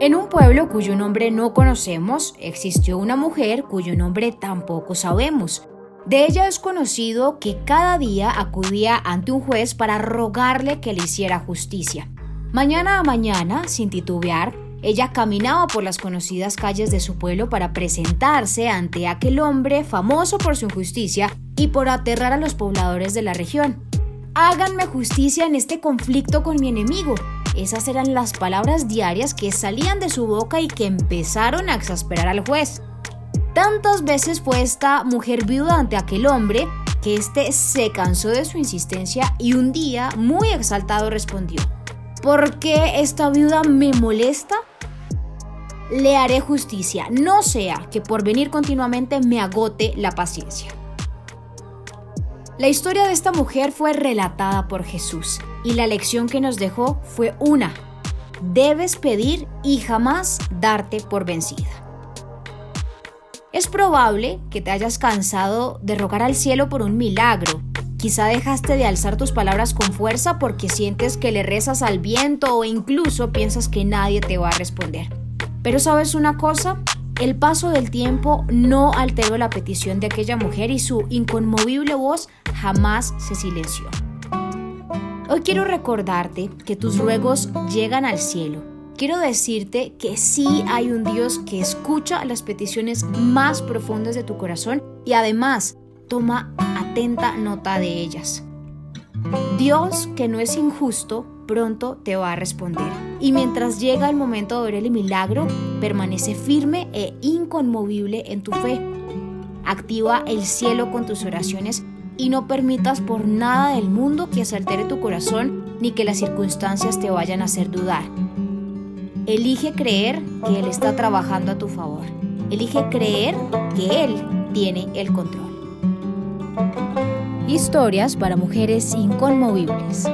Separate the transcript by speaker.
Speaker 1: En un pueblo cuyo nombre no conocemos, existió una mujer cuyo nombre tampoco sabemos. De ella es conocido que cada día acudía ante un juez para rogarle que le hiciera justicia. Mañana a mañana, sin titubear, ella caminaba por las conocidas calles de su pueblo para presentarse ante aquel hombre famoso por su injusticia y por aterrar a los pobladores de la región. Háganme justicia en este conflicto con mi enemigo, esas eran las palabras diarias que salían de su boca y que empezaron a exasperar al juez. Tantas veces fue esta mujer viuda ante aquel hombre que éste se cansó de su insistencia y un día, muy exaltado, respondió, ¿por qué esta viuda me molesta? Le haré justicia, no sea que por venir continuamente me agote la paciencia. La historia de esta mujer fue relatada por Jesús y la lección que nos dejó fue una. Debes pedir y jamás darte por vencida. Es probable que te hayas cansado de rogar al cielo por un milagro. Quizá dejaste de alzar tus palabras con fuerza porque sientes que le rezas al viento o incluso piensas que nadie te va a responder. Pero sabes una cosa, el paso del tiempo no alteró la petición de aquella mujer y su inconmovible voz jamás se silenció. Hoy quiero recordarte que tus ruegos llegan al cielo. Quiero decirte que sí hay un Dios que escucha las peticiones más profundas de tu corazón y además toma atenta nota de ellas. Dios, que no es injusto, pronto te va a responder. Y mientras llega el momento de ver el milagro, permanece firme e inconmovible en tu fe. Activa el cielo con tus oraciones y no permitas por nada del mundo que se altere tu corazón ni que las circunstancias te vayan a hacer dudar. Elige creer que Él está trabajando a tu favor. Elige creer que Él tiene el control. Historias para mujeres inconmovibles.